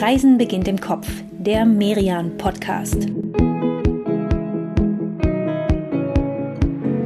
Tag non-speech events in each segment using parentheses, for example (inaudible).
Reisen beginnt im Kopf, der Merian Podcast.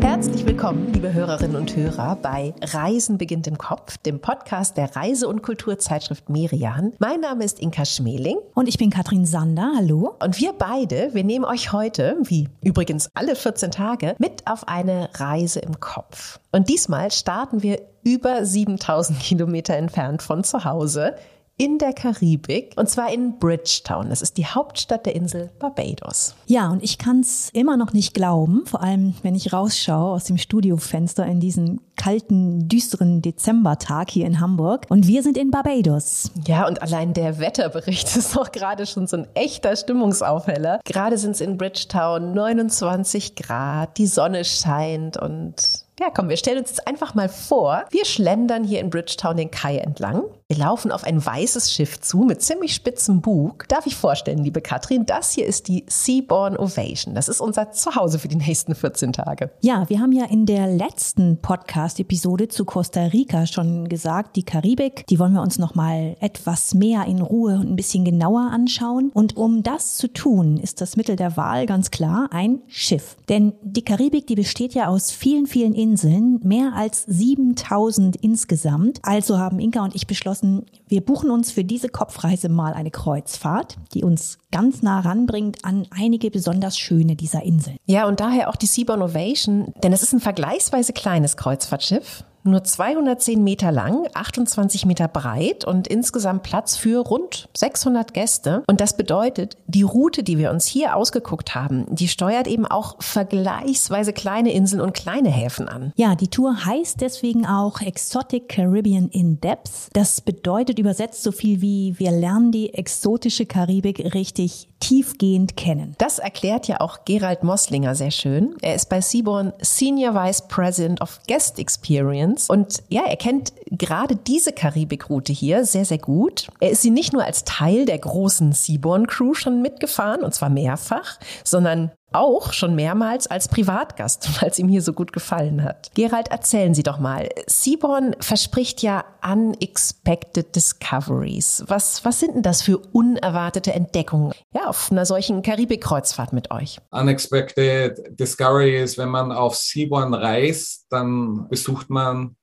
Herzlich willkommen, liebe Hörerinnen und Hörer, bei Reisen beginnt im Kopf, dem Podcast der Reise- und Kulturzeitschrift Merian. Mein Name ist Inka Schmeling. Und ich bin Katrin Sander. Hallo. Und wir beide, wir nehmen euch heute, wie übrigens alle 14 Tage, mit auf eine Reise im Kopf. Und diesmal starten wir über 7000 Kilometer entfernt von zu Hause in der Karibik und zwar in Bridgetown. Das ist die Hauptstadt der Insel Barbados. Ja, und ich kann es immer noch nicht glauben, vor allem wenn ich rausschaue aus dem Studiofenster in diesen kalten, düsteren Dezembertag hier in Hamburg. Und wir sind in Barbados. Ja, und allein der Wetterbericht (laughs) ist doch gerade schon so ein echter Stimmungsaufheller. Gerade sind es in Bridgetown 29 Grad, die Sonne scheint und ja, komm, wir stellen uns jetzt einfach mal vor, wir schlendern hier in Bridgetown den Kai entlang. Wir laufen auf ein weißes Schiff zu mit ziemlich spitzem Bug. Darf ich vorstellen, liebe Katrin, das hier ist die Seaborn Ovation. Das ist unser Zuhause für die nächsten 14 Tage. Ja, wir haben ja in der letzten Podcast-Episode zu Costa Rica schon gesagt, die Karibik, die wollen wir uns noch mal etwas mehr in Ruhe und ein bisschen genauer anschauen. Und um das zu tun, ist das Mittel der Wahl ganz klar ein Schiff. Denn die Karibik, die besteht ja aus vielen, vielen Inseln, mehr als 7000 insgesamt. Also haben Inka und ich beschlossen, wir buchen uns für diese Kopfreise mal eine Kreuzfahrt, die uns ganz nah ranbringt an einige besonders schöne dieser Inseln. Ja, und daher auch die Seaborn Ovation, denn es ist ein vergleichsweise kleines Kreuzfahrtschiff nur 210 Meter lang, 28 Meter breit und insgesamt Platz für rund 600 Gäste. Und das bedeutet, die Route, die wir uns hier ausgeguckt haben, die steuert eben auch vergleichsweise kleine Inseln und kleine Häfen an. Ja, die Tour heißt deswegen auch Exotic Caribbean in Depth. Das bedeutet übersetzt so viel wie wir lernen die exotische Karibik richtig tiefgehend kennen. Das erklärt ja auch Gerald Mosslinger sehr schön. Er ist bei Seaborn Senior Vice President of Guest Experience und ja, er kennt gerade diese Karibikroute hier sehr, sehr gut. Er ist sie nicht nur als Teil der großen Seaborn Crew schon mitgefahren und zwar mehrfach, sondern auch schon mehrmals als Privatgast, (laughs) weil es ihm hier so gut gefallen hat. Gerald, erzählen Sie doch mal. Seaborn verspricht ja unexpected discoveries. Was, was sind denn das für unerwartete Entdeckungen? Ja, auf einer solchen Karibik-Kreuzfahrt mit euch. Unexpected discovery ist, wenn man auf Seaborn reist, dann besucht man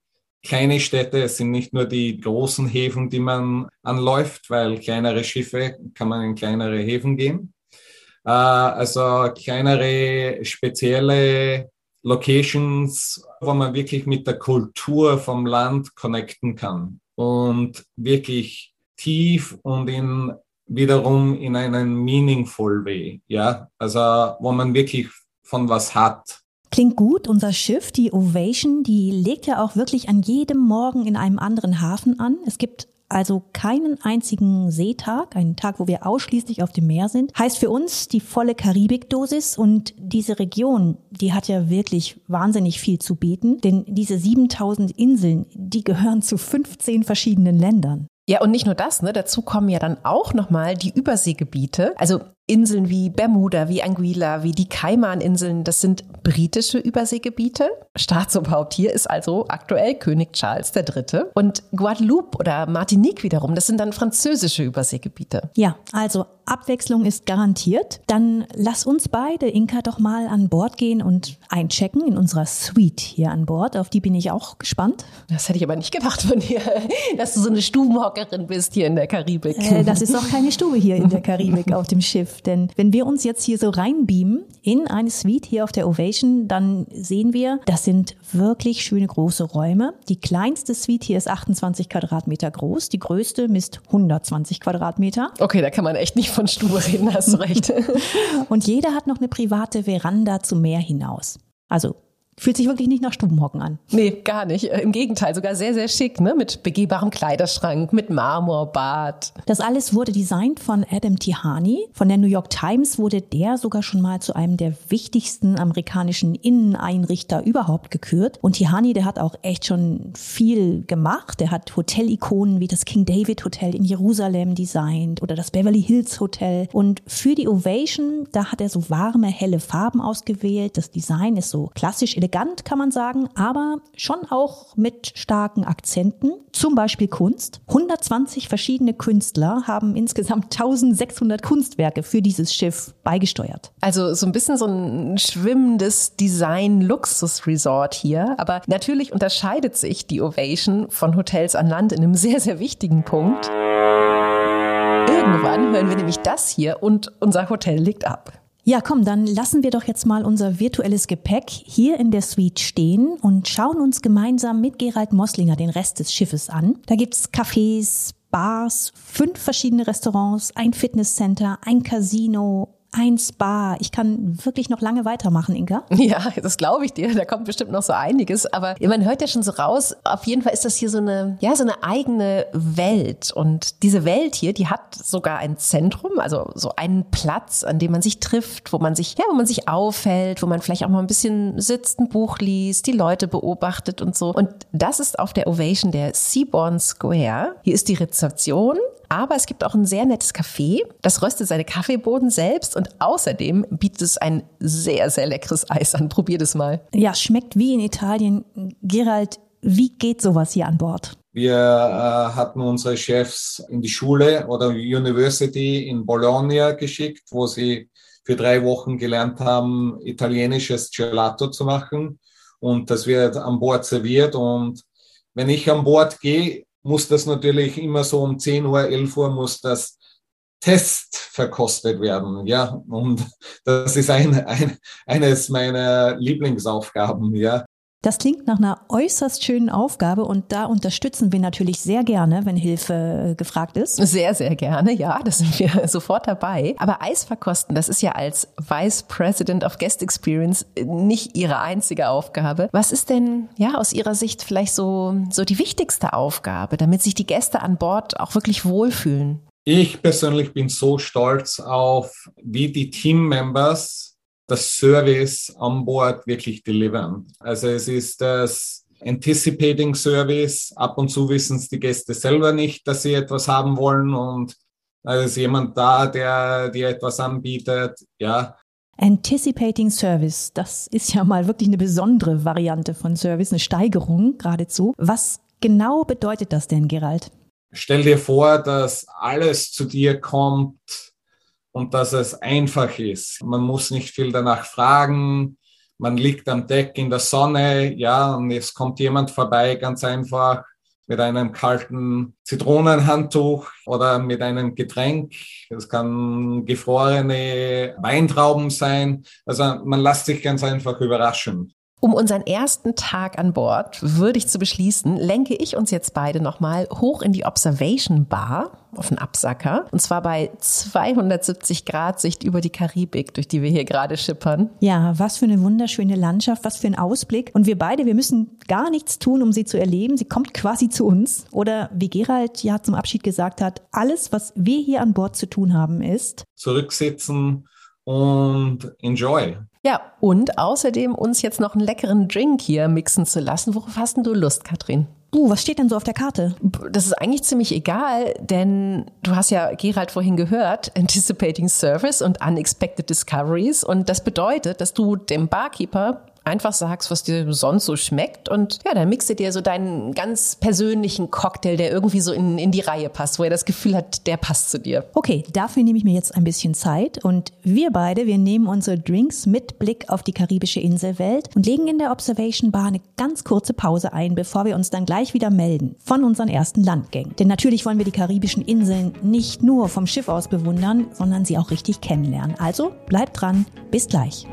kleine Städte. Es sind nicht nur die großen Häfen, die man anläuft, weil kleinere Schiffe kann man in kleinere Häfen gehen also kleinere, spezielle Locations, wo man wirklich mit der Kultur vom Land connecten kann und wirklich tief und in wiederum in einen meaningful way, ja, also wo man wirklich von was hat. Klingt gut. Unser Schiff, die Ovation, die legt ja auch wirklich an jedem Morgen in einem anderen Hafen an. Es gibt also keinen einzigen Seetag, einen Tag, wo wir ausschließlich auf dem Meer sind, heißt für uns die volle Karibikdosis und diese Region, die hat ja wirklich wahnsinnig viel zu bieten, denn diese 7000 Inseln, die gehören zu 15 verschiedenen Ländern. Ja, und nicht nur das, ne? Dazu kommen ja dann auch nochmal die Überseegebiete. Also Inseln wie Bermuda, wie Anguilla, wie die Kaimaninseln, das sind britische Überseegebiete. Staatsoberhaupt hier ist also aktuell König Charles III. Und Guadeloupe oder Martinique wiederum, das sind dann französische Überseegebiete. Ja, also Abwechslung ist garantiert. Dann lass uns beide, Inka, doch mal an Bord gehen und einchecken in unserer Suite hier an Bord. Auf die bin ich auch gespannt. Das hätte ich aber nicht gedacht von dir, (laughs) dass du so eine Stubenhockerin bist hier in der Karibik. Äh, das ist auch keine Stube hier in der Karibik (laughs) auf dem Schiff. Denn wenn wir uns jetzt hier so reinbeamen in eine Suite hier auf der Ovation, dann sehen wir, das sind wirklich schöne große Räume. Die kleinste Suite hier ist 28 Quadratmeter groß, die größte misst 120 Quadratmeter. Okay, da kann man echt nicht von Stube reden, hast du recht. (laughs) Und jeder hat noch eine private Veranda zum Meer hinaus. Also Fühlt sich wirklich nicht nach Stubenhocken an. Nee, gar nicht. Äh, Im Gegenteil, sogar sehr, sehr schick, ne? Mit begehbarem Kleiderschrank, mit Marmorbad. Das alles wurde designt von Adam Tihani. Von der New York Times wurde der sogar schon mal zu einem der wichtigsten amerikanischen Inneneinrichter überhaupt gekürt. Und Tihani, der hat auch echt schon viel gemacht. Der hat Hotelikonen wie das King David Hotel in Jerusalem designt oder das Beverly Hills Hotel. Und für die Ovation, da hat er so warme, helle Farben ausgewählt. Das Design ist so klassisch elektronisch elegant, kann man sagen, aber schon auch mit starken Akzenten. Zum Beispiel Kunst. 120 verschiedene Künstler haben insgesamt 1600 Kunstwerke für dieses Schiff beigesteuert. Also so ein bisschen so ein schwimmendes Design-Luxus-Resort hier. Aber natürlich unterscheidet sich die Ovation von Hotels an Land in einem sehr, sehr wichtigen Punkt. Irgendwann hören wir nämlich das hier und unser Hotel liegt ab. Ja, komm, dann lassen wir doch jetzt mal unser virtuelles Gepäck hier in der Suite stehen und schauen uns gemeinsam mit Gerald Mosslinger den Rest des Schiffes an. Da gibt's Cafés, Bars, fünf verschiedene Restaurants, ein Fitnesscenter, ein Casino, ein Spa. Ich kann wirklich noch lange weitermachen, Inka. (laughs) Ja, das glaube ich dir. Da kommt bestimmt noch so einiges. Aber man hört ja schon so raus. Auf jeden Fall ist das hier so eine, ja, so eine eigene Welt. Und diese Welt hier, die hat sogar ein Zentrum, also so einen Platz, an dem man sich trifft, wo man sich, ja, wo man sich aufhält, wo man vielleicht auch mal ein bisschen sitzt, ein Buch liest, die Leute beobachtet und so. Und das ist auf der Ovation der Seaborn Square. Hier ist die Rezeption. Aber es gibt auch ein sehr nettes Café. Das röstet seine Kaffeeboden selbst und außerdem bietet es ein sehr, sehr leckeres Eis an. Probier das mal. Ja, schmeckt wie in Italien. Gerald, wie geht sowas hier an Bord? Wir äh, hatten unsere Chefs in die Schule oder University in Bologna geschickt, wo sie für drei Wochen gelernt haben, italienisches Gelato zu machen. Und das wird an Bord serviert. Und wenn ich an Bord gehe, muss das natürlich immer so um 10 Uhr, 11 Uhr muss das Test verkostet werden, ja. Und das ist ein, ein, eines meiner Lieblingsaufgaben, ja. Das klingt nach einer äußerst schönen Aufgabe und da unterstützen wir natürlich sehr gerne, wenn Hilfe äh, gefragt ist. Sehr, sehr gerne, ja, da sind wir (laughs) sofort dabei. Aber Eis verkosten, das ist ja als Vice President of Guest Experience nicht Ihre einzige Aufgabe. Was ist denn, ja, aus Ihrer Sicht vielleicht so, so die wichtigste Aufgabe, damit sich die Gäste an Bord auch wirklich wohlfühlen? Ich persönlich bin so stolz auf, wie die Team-Members das Service an Bord wirklich delivern. Also es ist das Anticipating Service. Ab und zu wissen es die Gäste selber nicht, dass sie etwas haben wollen und da ist jemand da, der dir etwas anbietet. Ja, Anticipating Service, das ist ja mal wirklich eine besondere Variante von Service, eine Steigerung geradezu. Was genau bedeutet das denn, Gerald? Stell dir vor, dass alles zu dir kommt, und dass es einfach ist. Man muss nicht viel danach fragen. Man liegt am Deck in der Sonne, ja, und es kommt jemand vorbei, ganz einfach mit einem kalten Zitronenhandtuch oder mit einem Getränk. Es kann gefrorene Weintrauben sein. Also man lässt sich ganz einfach überraschen. Um unseren ersten Tag an Bord würdig zu beschließen, lenke ich uns jetzt beide nochmal hoch in die Observation Bar auf den Absacker. Und zwar bei 270 Grad Sicht über die Karibik, durch die wir hier gerade schippern. Ja, was für eine wunderschöne Landschaft, was für ein Ausblick. Und wir beide, wir müssen gar nichts tun, um sie zu erleben. Sie kommt quasi zu uns. Oder wie Gerald ja zum Abschied gesagt hat, alles, was wir hier an Bord zu tun haben, ist zurücksitzen und enjoy. Ja, und außerdem uns jetzt noch einen leckeren Drink hier mixen zu lassen. Worauf hast denn du Lust, Katrin? Uh, was steht denn so auf der Karte? Das ist eigentlich ziemlich egal, denn du hast ja Gerald vorhin gehört, (laughs) Anticipating Service und Unexpected Discoveries. Und das bedeutet, dass du dem Barkeeper einfach sagst, was dir sonst so schmeckt und ja, dann mixe dir so deinen ganz persönlichen Cocktail, der irgendwie so in, in die Reihe passt, wo er das Gefühl hat, der passt zu dir. Okay, dafür nehme ich mir jetzt ein bisschen Zeit und wir beide, wir nehmen unsere Drinks mit Blick auf die karibische Inselwelt und legen in der Observation Bar eine ganz kurze Pause ein, bevor wir uns dann gleich wieder melden von unseren ersten Landgängen. Denn natürlich wollen wir die karibischen Inseln nicht nur vom Schiff aus bewundern, sondern sie auch richtig kennenlernen. Also bleibt dran, bis gleich.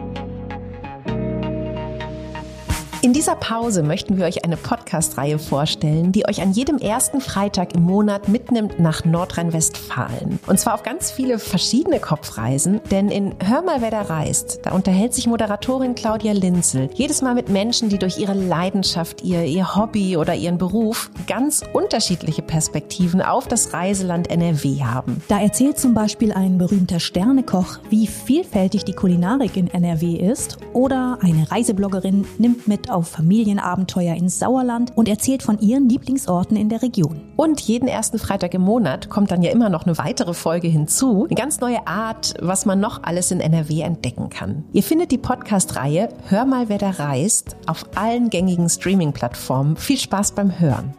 In dieser Pause möchten wir euch eine Podcast-Reihe vorstellen, die euch an jedem ersten Freitag im Monat mitnimmt nach Nordrhein-Westfalen. Und zwar auf ganz viele verschiedene Kopfreisen, denn in Hör mal, wer da reist, da unterhält sich Moderatorin Claudia Linzel jedes Mal mit Menschen, die durch ihre Leidenschaft, ihr, ihr Hobby oder ihren Beruf ganz unterschiedliche Perspektiven auf das Reiseland NRW haben. Da erzählt zum Beispiel ein berühmter Sternekoch, wie vielfältig die Kulinarik in NRW ist, oder eine Reisebloggerin nimmt mit auf Familienabenteuer ins Sauerland und erzählt von ihren Lieblingsorten in der Region. Und jeden ersten Freitag im Monat kommt dann ja immer noch eine weitere Folge hinzu. Eine ganz neue Art, was man noch alles in NRW entdecken kann. Ihr findet die Podcast-Reihe Hör mal, wer da reist auf allen gängigen Streaming-Plattformen. Viel Spaß beim Hören.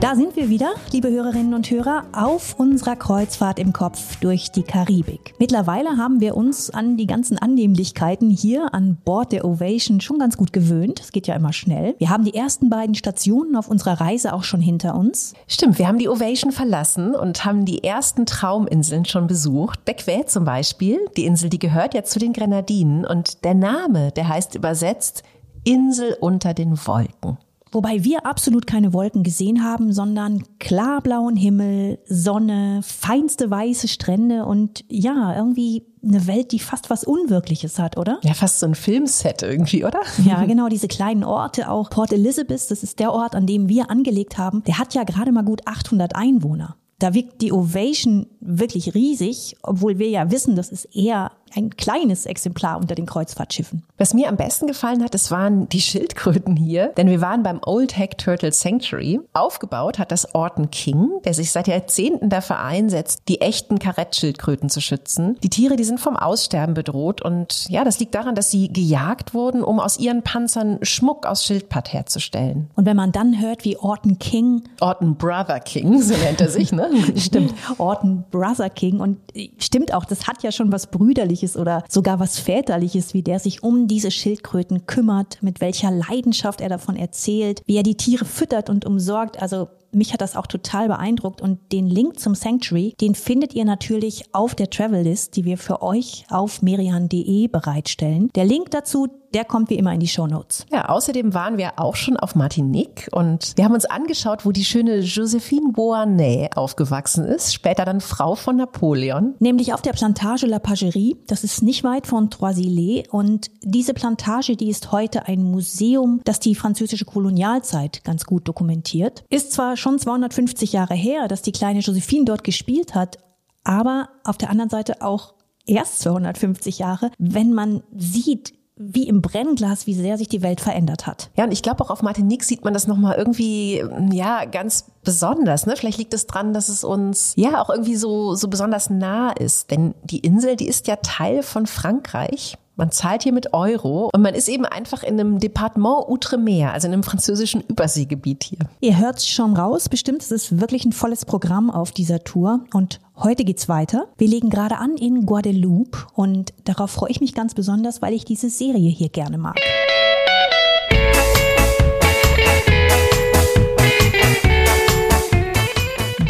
Da sind wir wieder, liebe Hörerinnen und Hörer, auf unserer Kreuzfahrt im Kopf durch die Karibik. Mittlerweile haben wir uns an die ganzen Annehmlichkeiten hier an Bord der Ovation schon ganz gut gewöhnt. Es geht ja immer schnell. Wir haben die ersten beiden Stationen auf unserer Reise auch schon hinter uns. Stimmt, wir haben die Ovation verlassen und haben die ersten Trauminseln schon besucht. Bequet zum Beispiel, die Insel, die gehört ja zu den Grenadinen und der Name, der heißt übersetzt Insel unter den Wolken. Wobei wir absolut keine Wolken gesehen haben, sondern klarblauen Himmel, Sonne, feinste weiße Strände und ja, irgendwie eine Welt, die fast was Unwirkliches hat, oder? Ja, fast so ein Filmset irgendwie, oder? Ja, genau, diese kleinen Orte, auch Port Elizabeth, das ist der Ort, an dem wir angelegt haben, der hat ja gerade mal gut 800 Einwohner. Da wirkt die Ovation wirklich riesig, obwohl wir ja wissen, das ist eher ein kleines Exemplar unter den Kreuzfahrtschiffen. Was mir am besten gefallen hat, das waren die Schildkröten hier, denn wir waren beim Old Hack Turtle Sanctuary. Aufgebaut hat das Orton King, der sich seit Jahrzehnten dafür einsetzt, die echten Karettschildkröten zu schützen. Die Tiere, die sind vom Aussterben bedroht und ja, das liegt daran, dass sie gejagt wurden, um aus ihren Panzern Schmuck aus Schildpatt herzustellen. Und wenn man dann hört, wie Orton King, Orton Brother King, so nennt er sich, ne? (laughs) stimmt, Orton Brother King und stimmt auch, das hat ja schon was brüderliches Mütterliches oder sogar was Väterliches, wie der sich um diese Schildkröten kümmert, mit welcher Leidenschaft er davon erzählt, wie er die Tiere füttert und umsorgt. Also mich hat das auch total beeindruckt und den Link zum Sanctuary, den findet ihr natürlich auf der Travel List, die wir für euch auf merian.de bereitstellen. Der Link dazu, der kommt wie immer in die Show Notes. Ja, außerdem waren wir auch schon auf Martinique und wir haben uns angeschaut, wo die schöne Josephine Beauharnais aufgewachsen ist, später dann Frau von Napoleon. Nämlich auf der Plantage La Pagerie, das ist nicht weit von Troisillet und diese Plantage, die ist heute ein Museum, das die französische Kolonialzeit ganz gut dokumentiert. Ist zwar schon 250 Jahre her, dass die kleine Josephine dort gespielt hat, aber auf der anderen Seite auch erst 250 Jahre, wenn man sieht, wie im Brennglas, wie sehr sich die Welt verändert hat. Ja, und ich glaube auch auf Martinique sieht man das nochmal irgendwie, ja, ganz besonders. Ne? Vielleicht liegt es dran, dass es uns ja auch irgendwie so, so besonders nah ist. Denn die Insel, die ist ja Teil von Frankreich. Man zahlt hier mit Euro und man ist eben einfach in einem Departement Outremer, also in einem französischen Überseegebiet hier. Ihr hört es schon raus, bestimmt, es ist wirklich ein volles Programm auf dieser Tour und heute geht's weiter. Wir legen gerade an in Guadeloupe und darauf freue ich mich ganz besonders, weil ich diese Serie hier gerne mag.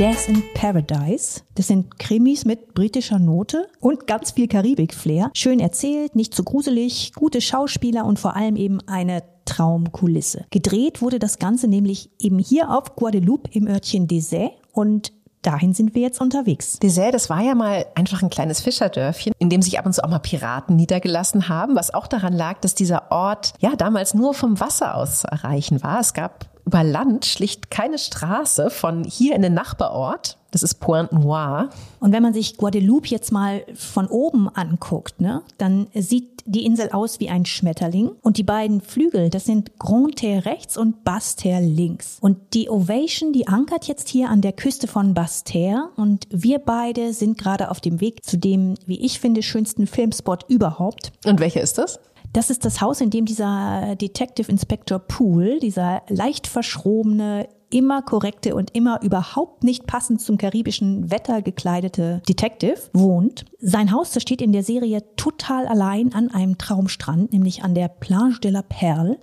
Death in Paradise. Das sind Krimis mit britischer Note und ganz viel Karibik-Flair. Schön erzählt, nicht zu gruselig, gute Schauspieler und vor allem eben eine Traumkulisse. Gedreht wurde das Ganze nämlich eben hier auf Guadeloupe im Örtchen Desay und dahin sind wir jetzt unterwegs. Desay, das war ja mal einfach ein kleines Fischerdörfchen, in dem sich ab und zu auch mal Piraten niedergelassen haben, was auch daran lag, dass dieser Ort ja damals nur vom Wasser aus zu erreichen war. Es gab über Land schlicht keine Straße von hier in den Nachbarort. Das ist Pointe Noire. Und wenn man sich Guadeloupe jetzt mal von oben anguckt, ne, dann sieht die Insel aus wie ein Schmetterling. Und die beiden Flügel, das sind Grand Terre rechts und Basse-Terre links. Und die Ovation, die ankert jetzt hier an der Küste von Basse-Terre. Und wir beide sind gerade auf dem Weg zu dem, wie ich finde, schönsten Filmspot überhaupt. Und welcher ist das? Das ist das Haus, in dem dieser Detective Inspector Poole, dieser leicht verschrobene, immer korrekte und immer überhaupt nicht passend zum karibischen Wetter gekleidete Detective wohnt. Sein Haus, das steht in der Serie total allein an einem Traumstrand, nämlich an der Plage de la Perle.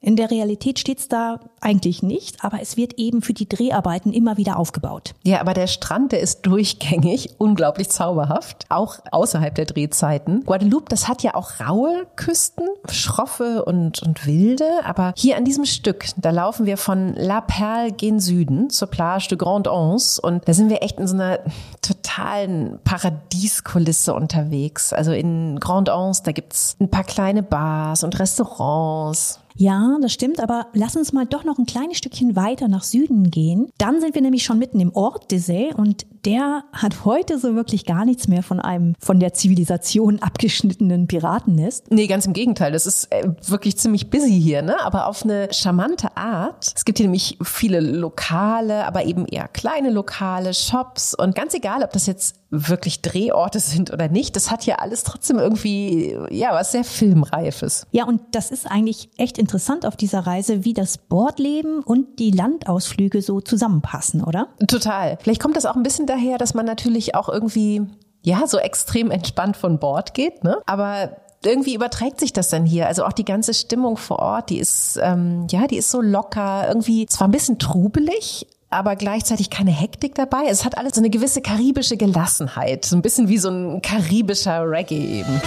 In der Realität steht's da eigentlich nicht, aber es wird eben für die Dreharbeiten immer wieder aufgebaut. Ja, aber der Strand, der ist durchgängig, (laughs) unglaublich zauberhaft, auch außerhalb der Drehzeiten. Guadeloupe, das hat ja auch raue Küsten, schroffe und, und wilde, aber hier an diesem Stück, da laufen wir von La Perle gen Süden zur Plage de Grande Anse und da sind wir echt in so einer totalen Paradieskulisse unterwegs. Also in Grande Anse, da gibt's ein paar kleine Bars und Restaurants. Ja, das stimmt, aber lass uns mal doch noch ein kleines Stückchen weiter nach Süden gehen. Dann sind wir nämlich schon mitten im Ort Dessay und der hat heute so wirklich gar nichts mehr von einem von der Zivilisation abgeschnittenen Piratennest. Nee, ganz im Gegenteil. Das ist äh, wirklich ziemlich busy hier, ne? Aber auf eine charmante Art. Es gibt hier nämlich viele Lokale, aber eben eher kleine Lokale, Shops und ganz egal, ob das jetzt wirklich Drehorte sind oder nicht, das hat ja alles trotzdem irgendwie, ja, was sehr Filmreifes. Ja, und das ist eigentlich echt interessant auf dieser Reise, wie das Bordleben und die Landausflüge so zusammenpassen, oder? Total. Vielleicht kommt das auch ein bisschen daher, dass man natürlich auch irgendwie, ja, so extrem entspannt von Bord geht, ne? Aber irgendwie überträgt sich das dann hier. Also auch die ganze Stimmung vor Ort, die ist, ähm, ja, die ist so locker, irgendwie zwar ein bisschen trubelig, aber gleichzeitig keine Hektik dabei. Es hat alles so eine gewisse karibische Gelassenheit, so ein bisschen wie so ein karibischer Reggae eben.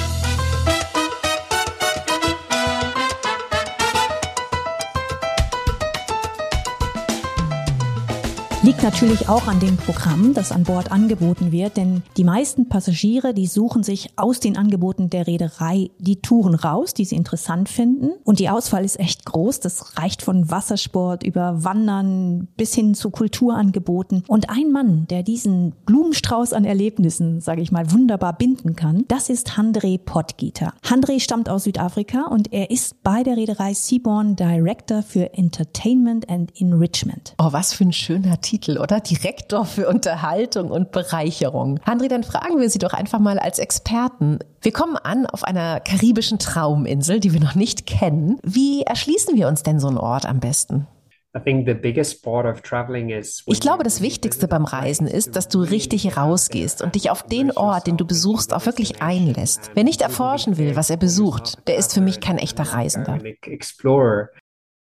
Liegt natürlich auch an dem Programm, das an Bord angeboten wird, denn die meisten Passagiere, die suchen sich aus den Angeboten der Reederei die Touren raus, die sie interessant finden. Und die Auswahl ist echt groß. Das reicht von Wassersport über Wandern bis hin zu Kulturangeboten. Und ein Mann, der diesen Blumenstrauß an Erlebnissen, sage ich mal, wunderbar binden kann, das ist Handre Potgieter. Handre stammt aus Südafrika und er ist bei der Reederei Seaborn Director für Entertainment and Enrichment. Oh, was für ein schöner Titel. Titel, oder? Direktor für Unterhaltung und Bereicherung. Handri, dann fragen wir Sie doch einfach mal als Experten. Wir kommen an auf einer karibischen Trauminsel, die wir noch nicht kennen. Wie erschließen wir uns denn so einen Ort am besten? Ich glaube, das Wichtigste beim Reisen ist, dass du richtig rausgehst und dich auf den Ort, den du besuchst, auch wirklich einlässt. Wer nicht erforschen will, was er besucht, der ist für mich kein echter Reisender.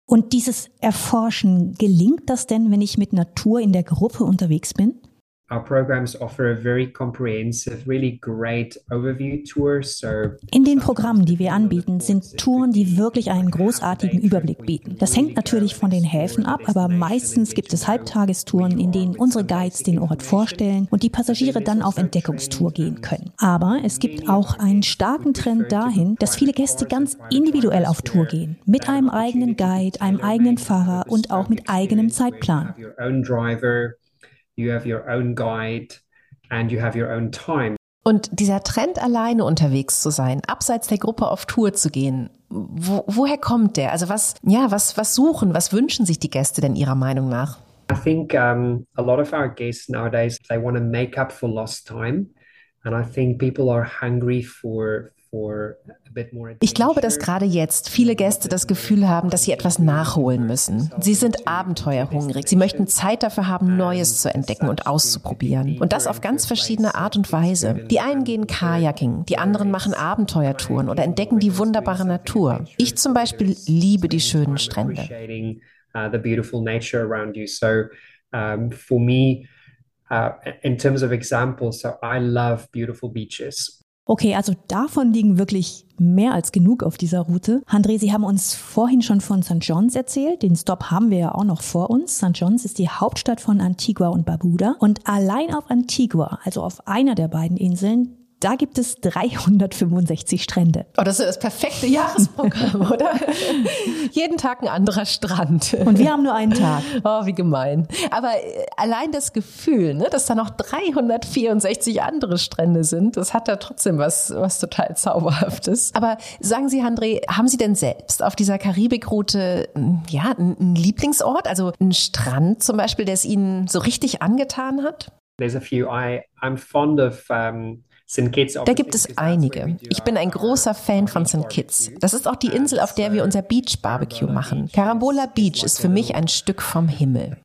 Und dieses Erforschen, gelingt das denn, wenn ich mit Natur in der Gruppe unterwegs bin? Our programs offer a very comprehensive, really great overview tour. So in den Programmen, die wir anbieten, sind Touren, die wirklich einen großartigen Überblick bieten. Das hängt natürlich von den Häfen ab, aber meistens gibt es Halbtagestouren, in denen unsere Guides den Ort vorstellen und die Passagiere dann auf Entdeckungstour gehen können. Aber es gibt auch einen starken Trend dahin, dass viele Gäste ganz individuell auf Tour gehen, mit einem eigenen Guide, einem eigenen Fahrer und auch mit eigenem Zeitplan you have your own guide and you have your own time. Und dieser Trend, alleine unterwegs zu sein, abseits der Gruppe auf Tour zu gehen, wo, woher kommt der? Also was, ja, was, was suchen, was wünschen sich die Gäste denn Ihrer Meinung nach? I think um, a lot of our guests nowadays they want to make up for lost time, and I think people are hungry for ich glaube, dass gerade jetzt viele Gäste das Gefühl haben, dass sie etwas nachholen müssen. Sie sind abenteuerhungrig. Sie möchten Zeit dafür haben, Neues zu entdecken und auszuprobieren. Und das auf ganz verschiedene Art und Weise. Die einen gehen Kajaking, die anderen machen Abenteuertouren oder entdecken die wunderbare Natur. Ich zum Beispiel liebe die schönen Strände. Uh, for me, uh, in terms of examples, so I love beautiful beaches. Okay, also davon liegen wirklich mehr als genug auf dieser Route. André, Sie haben uns vorhin schon von St. John's erzählt. Den Stop haben wir ja auch noch vor uns. St. John's ist die Hauptstadt von Antigua und Barbuda. Und allein auf Antigua, also auf einer der beiden Inseln, da gibt es 365 Strände. Oh, das ist das perfekte Jahresprogramm, oder? Jeden Tag ein anderer Strand. Und wir haben nur einen Tag. Oh, wie gemein. Aber äh, allein das Gefühl, ne, dass da noch 364 andere Strände sind, das hat da trotzdem was, was total Zauberhaftes. Aber sagen Sie, André, haben Sie denn selbst auf dieser Karibikroute, ja, einen Lieblingsort? Also einen Strand zum Beispiel, der es Ihnen so richtig angetan hat? There's a few. I, I'm fond of um da gibt es einige. Ich bin ein großer Fan von St. Kitts. Das ist auch die Insel, auf der wir unser Beach Barbecue machen. Carambola Beach ist für mich ein Stück vom Himmel.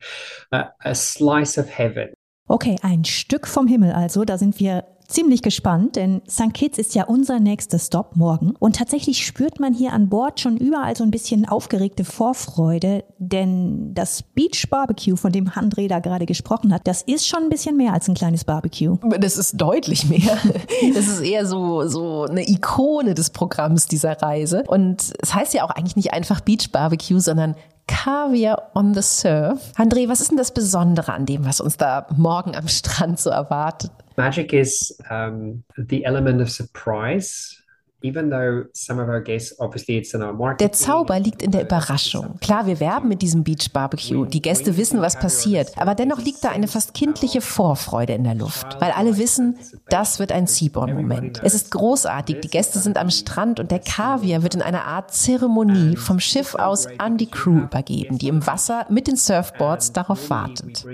A slice of heaven. Okay, ein Stück vom Himmel also. Da sind wir ziemlich gespannt, denn St. Kitts ist ja unser nächster Stop morgen. Und tatsächlich spürt man hier an Bord schon überall so ein bisschen aufgeregte Vorfreude, denn das Beach Barbecue, von dem Handre da gerade gesprochen hat, das ist schon ein bisschen mehr als ein kleines Barbecue. Das ist deutlich mehr. (laughs) Das ist eher so, so eine Ikone des Programms dieser Reise. Und es heißt ja auch eigentlich nicht einfach Beach Barbecue, sondern Kaviar on the Surf. André, was ist denn das Besondere an dem, was uns da morgen am Strand so erwartet? Magic is um, the element of surprise Der Zauber liegt in der Überraschung. Klar, wir werben mit diesem Beach Barbecue. Die Gäste wissen, was passiert. Aber dennoch liegt da eine fast kindliche Vorfreude in der Luft. Weil alle wissen, das wird ein Seaborn-Moment. Es ist großartig. Die Gäste sind am Strand und der Kaviar wird in einer Art Zeremonie vom Schiff aus an die Crew übergeben, die im Wasser mit den Surfboards darauf wartet.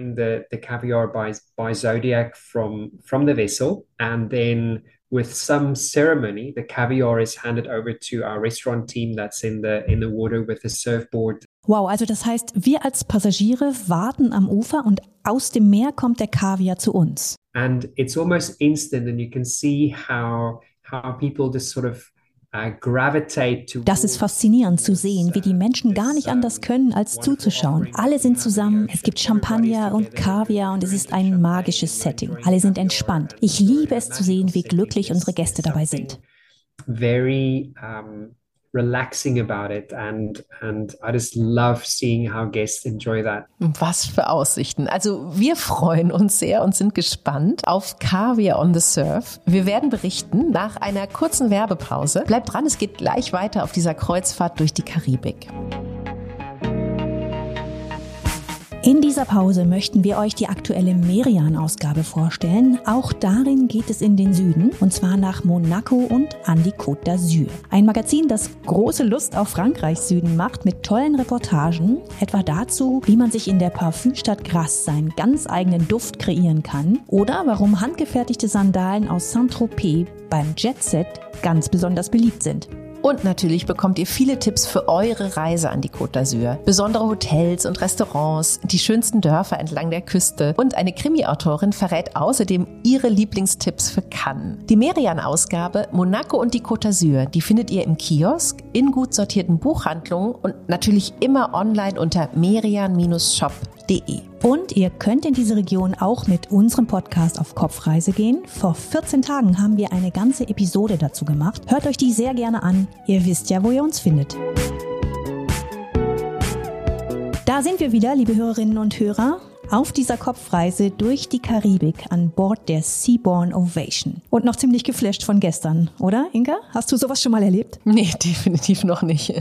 With some ceremony, the caviar is handed over to our restaurant team that's in the in the water with the surfboard. Wow, also das heißt, wir als Passagiere warten am Ufer und aus dem Meer kommt der Kaviar zu uns. And it's almost instant and you can see how how people just sort of das ist faszinierend zu sehen, wie die Menschen gar nicht anders können, als zuzuschauen. Alle sind zusammen, es gibt Champagner und Kaviar und es ist ein magisches Setting. Alle sind entspannt. Ich liebe es zu sehen, wie glücklich unsere Gäste dabei sind. Very um, relaxing about it and and I just love seeing how guests enjoy that. Was für Aussichten. Also wir freuen uns sehr und sind gespannt auf Caviar on the Surf. Wir werden berichten nach einer kurzen Werbepause. Bleibt dran, es geht gleich weiter auf dieser Kreuzfahrt durch die Karibik. In dieser Pause möchten wir euch die aktuelle Merian-Ausgabe vorstellen. Auch darin geht es in den Süden, und zwar nach Monaco und an die Côte d'Azur. Ein Magazin, das große Lust auf Frankreichs Süden macht, mit tollen Reportagen, etwa dazu, wie man sich in der Parfümstadt Grasse seinen ganz eigenen Duft kreieren kann oder warum handgefertigte Sandalen aus Saint-Tropez beim Jet Set ganz besonders beliebt sind. Und natürlich bekommt ihr viele Tipps für eure Reise an die Côte d'Azur. Besondere Hotels und Restaurants, die schönsten Dörfer entlang der Küste und eine Krimi-Autorin verrät außerdem ihre Lieblingstipps für Cannes. Die Merian-Ausgabe Monaco und die Côte d'Azur, die findet ihr im Kiosk, in gut sortierten Buchhandlungen und natürlich immer online unter merian-shop.de www.kopfreise.de. Und ihr könnt in diese Region auch mit unserem Podcast auf Kopfreise gehen. Vor 14 Tagen haben wir eine ganze Episode dazu gemacht. Hört euch die sehr gerne an. Ihr wisst ja, wo ihr uns findet. Da sind wir wieder, liebe Hörerinnen und Hörer auf dieser Kopfreise durch die Karibik an Bord der Seaborn Ovation. Und noch ziemlich geflasht von gestern, oder Inka? Hast du sowas schon mal erlebt? (laughs) Nee, definitiv noch nicht.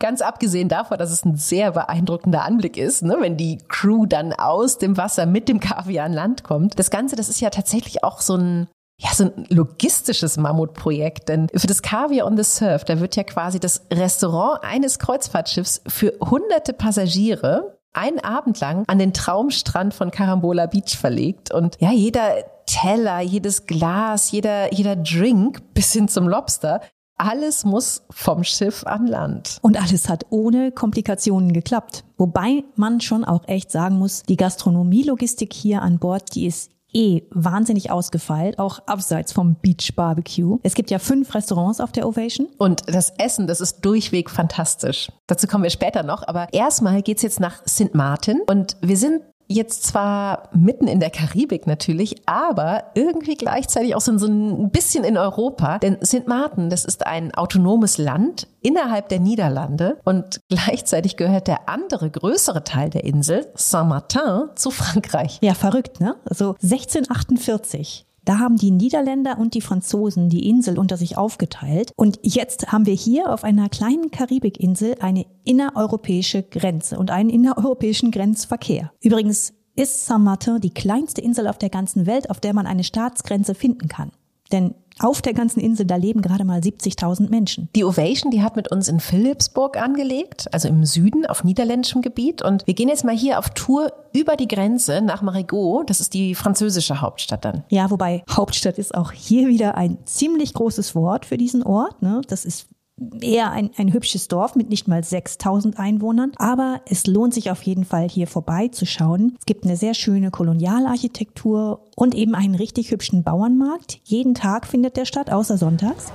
Ganz abgesehen davon, dass es ein sehr beeindruckender Anblick ist, ne, wenn die Crew dann aus dem Wasser mit dem Kaviar an Land kommt. Das Ganze, das ist ja tatsächlich auch so ein ja, so ein logistisches Mammutprojekt, denn für das Caviar on the Surf, da wird ja quasi das Restaurant eines Kreuzfahrtschiffs für hunderte Passagiere einen Abend lang an den Traumstrand von Carambola Beach verlegt und ja, jeder Teller, jedes Glas, jeder, jeder Drink bis hin zum Lobster, alles muss vom Schiff an Land. Und alles hat ohne Komplikationen geklappt. Wobei man schon auch echt sagen muss, die Gastronomielogistik hier an Bord, die ist eh wahnsinnig ausgefeilt, auch abseits vom Beach Barbecue. Es gibt ja fünf Restaurants auf der Ovation. Und das Essen, das ist durchweg fantastisch. Dazu kommen wir später noch, aber erstmal geht's jetzt nach St. Martin und wir sind jetzt zwar mitten in der Karibik natürlich, aber irgendwie gleichzeitig auch so, ein bisschen in Europa. Denn St. Martin, das ist ein autonomes Land innerhalb der Niederlande und gleichzeitig gehört der andere größere Teil der Insel, Saint-Martin, zu Frankreich. Ja, verrückt, ne? Also 1648 da haben die Niederländer und die Franzosen die Insel unter sich aufgeteilt. Und jetzt haben wir hier auf einer kleinen Karibikinsel eine innereuropäische Grenze und einen innereuropäischen Grenzverkehr. Übrigens ist Saint-Martin die kleinste Insel auf der ganzen Welt, auf der man eine Staatsgrenze finden kann. Denn auf der ganzen Insel, da leben gerade mal 70.000 Menschen. Die Ovation, die hat mit uns in Philipsburg angelegt, also im Süden auf niederländischem Gebiet. Und wir gehen jetzt mal hier auf Tour über die Grenze nach Marigot. Das ist die französische Hauptstadt dann. Ja, wobei Hauptstadt ist auch hier wieder ein ziemlich großes Wort für diesen Ort. Ne? Das ist eher ein, ein hübsches Dorf mit nicht mal 6000 Einwohnern. Aber es lohnt sich auf jeden Fall hier vorbeizuschauen. Es gibt eine sehr schöne Kolonialarchitektur und eben einen richtig hübschen Bauernmarkt. Jeden Tag findet der statt, außer sonntags.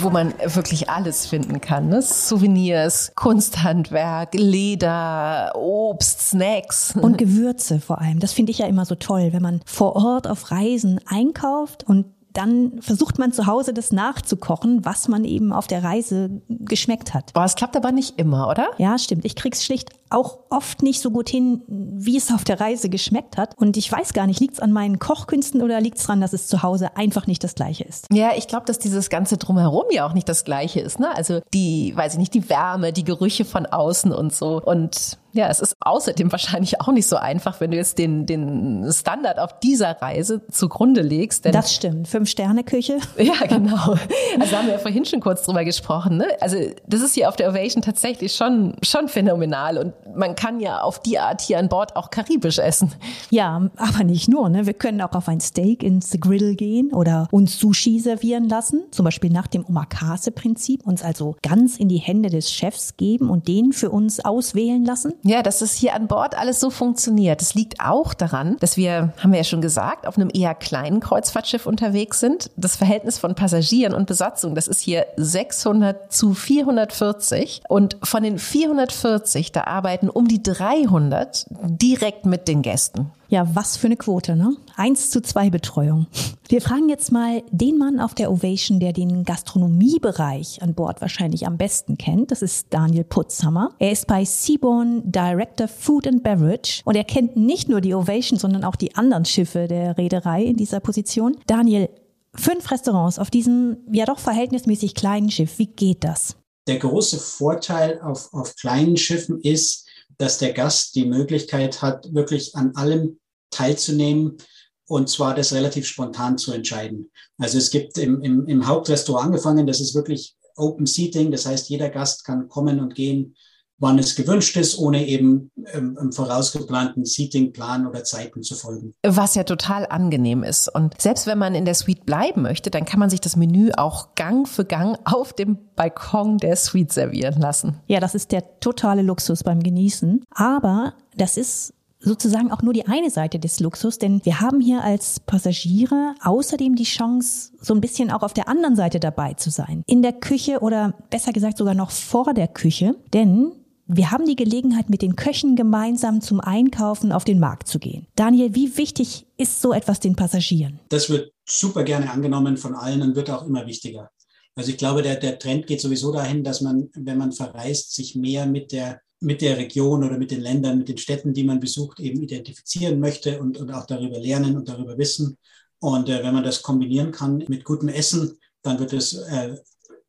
Wo man wirklich alles finden kann. Ne? Souvenirs, Kunsthandwerk, Leder, Obst, Snacks. Und Gewürze vor allem. Das finde ich ja immer so toll, wenn man vor Ort auf Reisen einkauft und dann versucht man zu Hause das nachzukochen, was man eben auf der Reise geschmeckt hat. Boah, es klappt aber nicht immer, oder? Ja, stimmt. Ich krieg's schlicht auch oft nicht so gut hin, wie es auf der Reise geschmeckt hat. Und ich weiß gar nicht, liegt's an meinen Kochkünsten oder liegt's daran, dass es zu Hause einfach nicht das Gleiche ist? Ja, ich glaube, dass dieses ganze Drumherum ja auch nicht das Gleiche ist. Ne? Also die, weiß ich nicht, die Wärme, die Gerüche von außen und so. Und ja, es ist außerdem wahrscheinlich auch nicht so einfach, wenn du jetzt den, den Standard auf dieser Reise zugrunde legst. Denn das stimmt. Fünf-Sterne-Küche. (laughs) Ja, genau. Also haben wir ja vorhin schon kurz drüber gesprochen. Ne? Also das ist hier auf der Ovation tatsächlich schon, schon phänomenal. Und man kann ja auf die Art hier an Bord auch karibisch essen. Ja, aber nicht nur. Ne? Wir können auch auf ein Steak ins Grill gehen oder uns Sushi servieren lassen. Zum Beispiel nach dem Omakase-Prinzip. Uns also ganz in die Hände des Chefs geben und den für uns auswählen lassen. Ja, dass es hier an Bord alles so funktioniert. Das liegt auch daran, dass wir, haben wir ja schon gesagt, auf einem eher kleinen Kreuzfahrtschiff unterwegs sind. Das Verhältnis von Passagieren und Besatzung, das ist hier 600 zu 440. Und von den 440, da arbeiten um die 300 direkt mit den Gästen. Ja, was für eine Quote, ne? Eins zu zwei Betreuung. Wir fragen jetzt mal den Mann auf der Ovation, der den Gastronomiebereich an Bord wahrscheinlich am besten kennt. Das ist Daniel Putzhammer. Er ist bei Seaborn Director Food and Beverage und er kennt nicht nur die Ovation, sondern auch die anderen Schiffe der Reederei in dieser Position. Daniel, fünf Restaurants auf diesem ja doch verhältnismäßig kleinen Schiff. Wie geht das? Der große Vorteil auf, auf kleinen Schiffen ist, dass der Gast die Möglichkeit hat, wirklich an allem teilzunehmen und zwar das relativ spontan zu entscheiden. Also es gibt im, im, im Hauptrestaurant angefangen, das ist wirklich Open Seating, das heißt, jeder Gast kann kommen und gehen, wann es gewünscht ist, ohne eben ähm, im vorausgeplanten Seatingplan oder Zeiten zu folgen. Was ja total angenehm ist. Und selbst wenn man in der Suite bleiben möchte, dann kann man sich das Menü auch Gang für Gang auf dem Balkon der Suite servieren lassen. Ja, das ist der totale Luxus beim Genießen. Aber das ist sozusagen auch nur die eine Seite des Luxus, denn wir haben hier als Passagiere außerdem die Chance, so ein bisschen auch auf der anderen Seite dabei zu sein. In der Küche oder besser gesagt sogar noch vor der Küche, denn wir haben die Gelegenheit, mit den Köchen gemeinsam zum Einkaufen auf den Markt zu gehen. Daniel, wie wichtig ist so etwas den Passagieren? Das wird super gerne angenommen von allen und wird auch immer wichtiger. Also ich glaube, der, der Trend geht sowieso dahin, dass man, wenn man verreist, sich mehr mit der mit der Region oder mit den Ländern, mit den Städten, die man besucht, eben identifizieren möchte und, und auch darüber lernen und darüber wissen. Und äh, wenn man das kombinieren kann mit gutem Essen, dann wird es äh,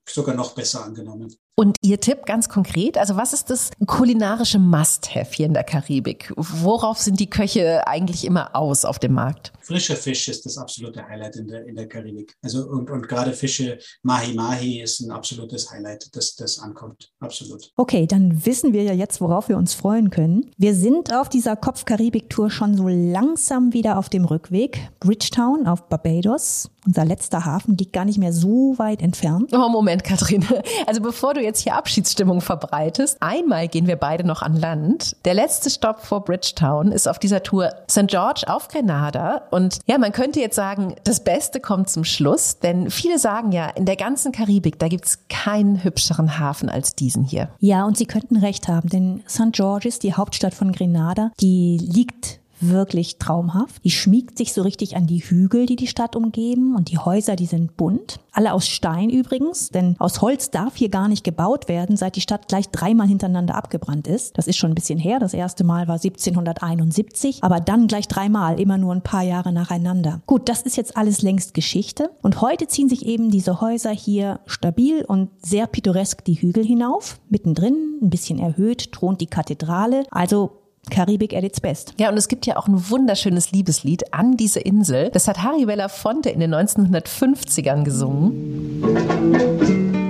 sogar noch besser angenommen. Und Ihr Tipp ganz konkret, also was ist das kulinarische Must-Have hier in der Karibik? Worauf sind die Köche eigentlich immer aus auf dem Markt? Frischer Fisch ist das absolute Highlight in der, in der Karibik. Also und, und gerade Fische, Mahi-Mahi ist ein absolutes Highlight, das, das ankommt. Absolut. Okay, dann wissen wir ja jetzt, worauf wir uns freuen können. Wir sind auf dieser Kopf-Karibik-Tour schon so langsam wieder auf dem Rückweg. Bridgetown auf Barbados. Unser letzter Hafen liegt gar nicht mehr so weit entfernt. Oh, Moment, Katrin. Also bevor du jetzt hier Abschiedsstimmung verbreitest. Einmal gehen wir beide noch an Land. Der letzte Stopp vor Bridgetown ist auf dieser Tour St. George auf Grenada. Und ja, man könnte jetzt sagen, das Beste kommt zum Schluss, denn viele sagen ja, in der ganzen Karibik, da gibt's keinen hübscheren Hafen als diesen hier. Ja, und Sie könnten recht haben, denn St. George ist die Hauptstadt von Grenada. Die liegt wirklich traumhaft. Die schmiegt sich so richtig an die Hügel, die die Stadt umgeben und die Häuser, die sind bunt. Alle aus Stein übrigens, denn aus Holz darf hier gar nicht gebaut werden, seit die Stadt gleich dreimal hintereinander abgebrannt ist. Das ist schon ein bisschen her. Das erste Mal war 1771, aber dann gleich dreimal, immer nur ein paar Jahre nacheinander. Gut, das ist jetzt alles längst Geschichte und heute ziehen sich eben diese Häuser hier stabil und sehr pittoresk die Hügel hinauf. Mittendrin, ein bisschen erhöht, thront die Kathedrale. Also Karibik at its best. Ja, und es gibt ja auch ein wunderschönes Liebeslied an diese Insel. Das hat Harry Belafonte in den 1950ern gesungen.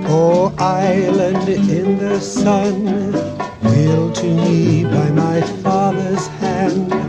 Oh, island in the sun, built to me by my father's hand.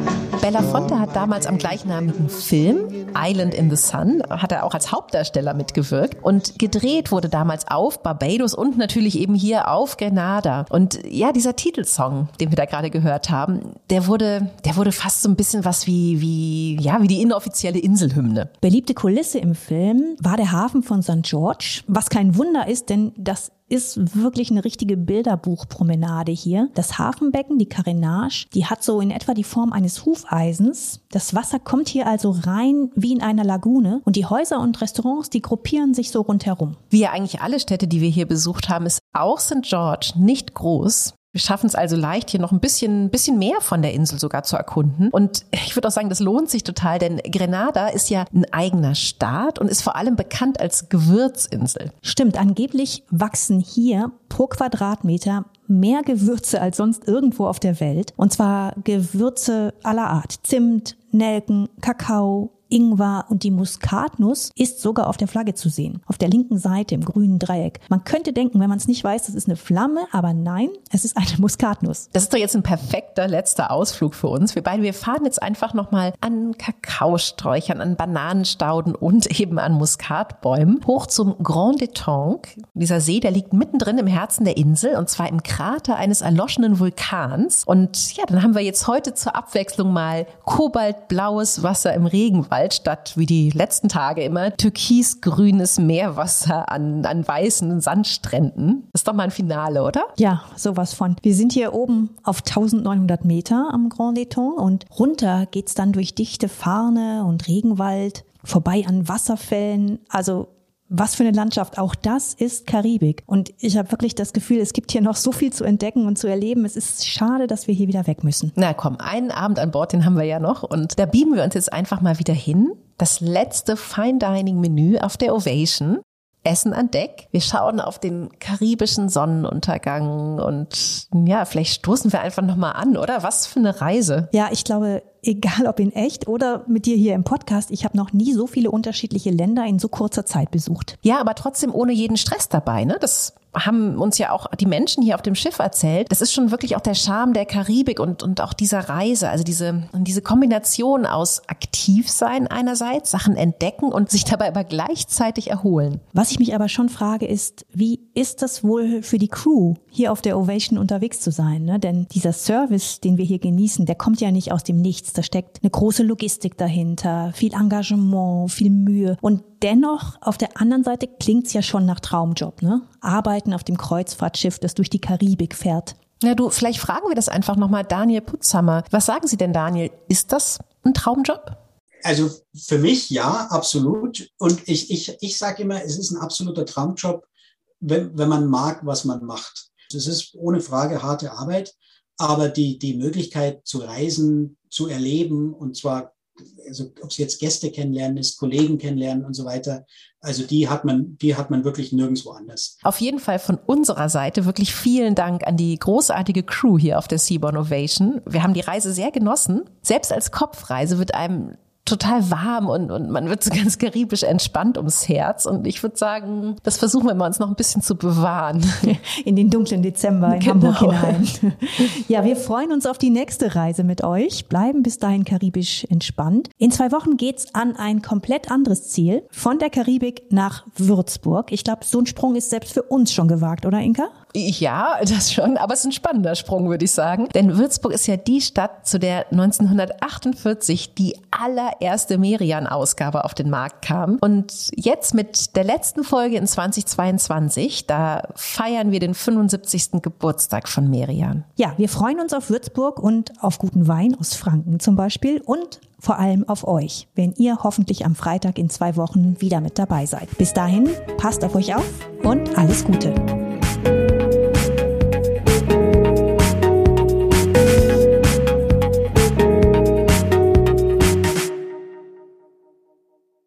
Belafonte hat damals am gleichnamigen Film Island in the Sun, hat er auch als Hauptdarsteller mitgewirkt und gedreht wurde damals auf Barbados und natürlich eben hier auf Grenada. Und ja, dieser Titelsong, den wir da gerade gehört haben, der wurde, der wurde fast so ein bisschen was wie, wie, ja, wie die inoffizielle Inselhymne. Beliebte Kulisse im Film war der Hafen von St. George, was kein Wunder ist, denn das ist wirklich eine richtige Bilderbuchpromenade hier. Das Hafenbecken, die Carénage, die hat so in etwa die Form eines Hufeisens. Das Wasser kommt hier also rein wie in einer Lagune und die Häuser und Restaurants, die gruppieren sich so rundherum. Wie ja eigentlich alle Städte, die wir hier besucht haben, ist auch St. George nicht groß. Wir schaffen es also leicht, hier noch ein bisschen, bisschen mehr von der Insel sogar zu erkunden. Und ich würde auch sagen, das lohnt sich total, denn Grenada ist ja ein eigener Staat und ist vor allem bekannt als Gewürzinsel. Stimmt, angeblich wachsen hier pro Quadratmeter mehr Gewürze als sonst irgendwo auf der Welt. Und zwar Gewürze aller Art. Zimt, Nelken, Kakao, Ingwer und die Muskatnuss ist sogar auf der Flagge zu sehen. Auf der linken Seite im grünen Dreieck. Man könnte denken, wenn man es nicht weiß, das ist eine Flamme, aber nein, es ist eine (laughs) Muskatnuss. Das ist doch jetzt ein perfekter letzter Ausflug für uns. Wir beide, wir fahren jetzt einfach nochmal an Kakaosträuchern, an Bananenstauden und (laughs) eben an Muskatbäumen hoch zum Grand Détanque. Dieser See, der liegt mittendrin im Herzen der Insel und zwar im Krater eines erloschenen Vulkans. Und ja, dann haben wir jetzt heute zur Abwechslung mal kobaltblaues Wasser im Regenwald Wald statt wie die letzten Tage immer türkisgrünes Meerwasser an, an weißen Sandstränden. Ist doch mal ein Finale, oder? Ja, sowas von. Wir sind hier oben auf 1900 Meter am Grand Eton und runter geht's dann durch dichte Farne und Regenwald, vorbei an Wasserfällen. Also was für eine Landschaft. Auch das ist Karibik. Und ich habe wirklich das Gefühl, es gibt hier noch so viel zu entdecken und zu erleben. Es ist schade, dass wir hier wieder weg müssen. Na komm, einen Abend an Bord, den haben wir ja noch. Und da beamen wir uns jetzt einfach mal wieder hin. Das letzte Fine Dining Menü auf der Ovation. Essen an Deck. Wir schauen auf den karibischen Sonnenuntergang und ja, vielleicht stoßen wir einfach nochmal an, oder? Was für eine Reise. Ja, ich glaube, egal ob in echt oder mit dir hier im Podcast, ich habe noch nie so viele unterschiedliche Länder in so kurzer Zeit besucht. Ja, aber trotzdem ohne jeden Stress dabei, ne? Das haben uns ja auch die Menschen hier auf dem Schiff erzählt. Das ist schon wirklich auch der Charme der Karibik und, und auch dieser Reise. Also diese, diese Kombination aus aktiv sein einerseits, Sachen entdecken und sich dabei aber gleichzeitig erholen. Was ich mich aber schon frage ist, wie ist das wohl für die Crew, hier auf der Ovation unterwegs zu sein? Ne? Denn dieser Service, den wir hier genießen, der kommt ja nicht aus dem Nichts. Da steckt eine große Logistik dahinter, viel Engagement, viel Mühe. Und dennoch, auf der anderen Seite klingt's ja schon nach Traumjob. Ne? Arbeiten auf dem Kreuzfahrtschiff, das durch die Karibik fährt. Ja, du, vielleicht fragen wir das einfach nochmal Daniel Putzhammer. Was sagen Sie denn, Daniel? Ist das ein Traumjob? Also für mich ja, absolut. Und ich, ich, ich sage immer, es ist ein absoluter Traumjob, wenn, wenn man mag, was man macht. Das ist ohne Frage harte Arbeit, aber die, die Möglichkeit zu reisen, zu erleben und zwar also ob es jetzt Gäste kennenlernen ist, Kollegen kennenlernen und so weiter, also die hat man, die hat man wirklich nirgendwo anders. Auf jeden Fall von unserer Seite wirklich vielen Dank an die großartige Crew hier auf der Seaborn Ovation. Wir haben die Reise sehr genossen. Selbst als Kopfreise wird einem total warm und, und man wird so (laughs) ganz karibisch entspannt ums Herz. Und ich würde sagen, das versuchen wir mal uns noch ein bisschen zu bewahren. (laughs) In den dunklen Dezember in genau. Hamburg hinein. (laughs) Ja, wir freuen uns auf die nächste Reise mit euch, bleiben bis dahin karibisch entspannt. In zwei Wochen geht's an ein komplett anderes Ziel, von der Karibik nach Würzburg. Ich glaube, so ein Sprung ist selbst für uns schon gewagt, oder Inka? Ja, das schon, aber es ist ein spannender Sprung, würde ich sagen. Denn Würzburg ist ja die Stadt, zu der 1948 die allererste Merian-Ausgabe auf den Markt kam. Und jetzt mit der letzten Folge in 2022, da feiern wir den 75. Geburtstag von Merian. Ja, wir freuen uns auf Würzburg und auf guten Wein aus Franken zum Beispiel und vor allem auf euch, wenn ihr hoffentlich am Freitag in zwei Wochen wieder mit dabei seid. Bis dahin, passt auf euch auf und alles Gute.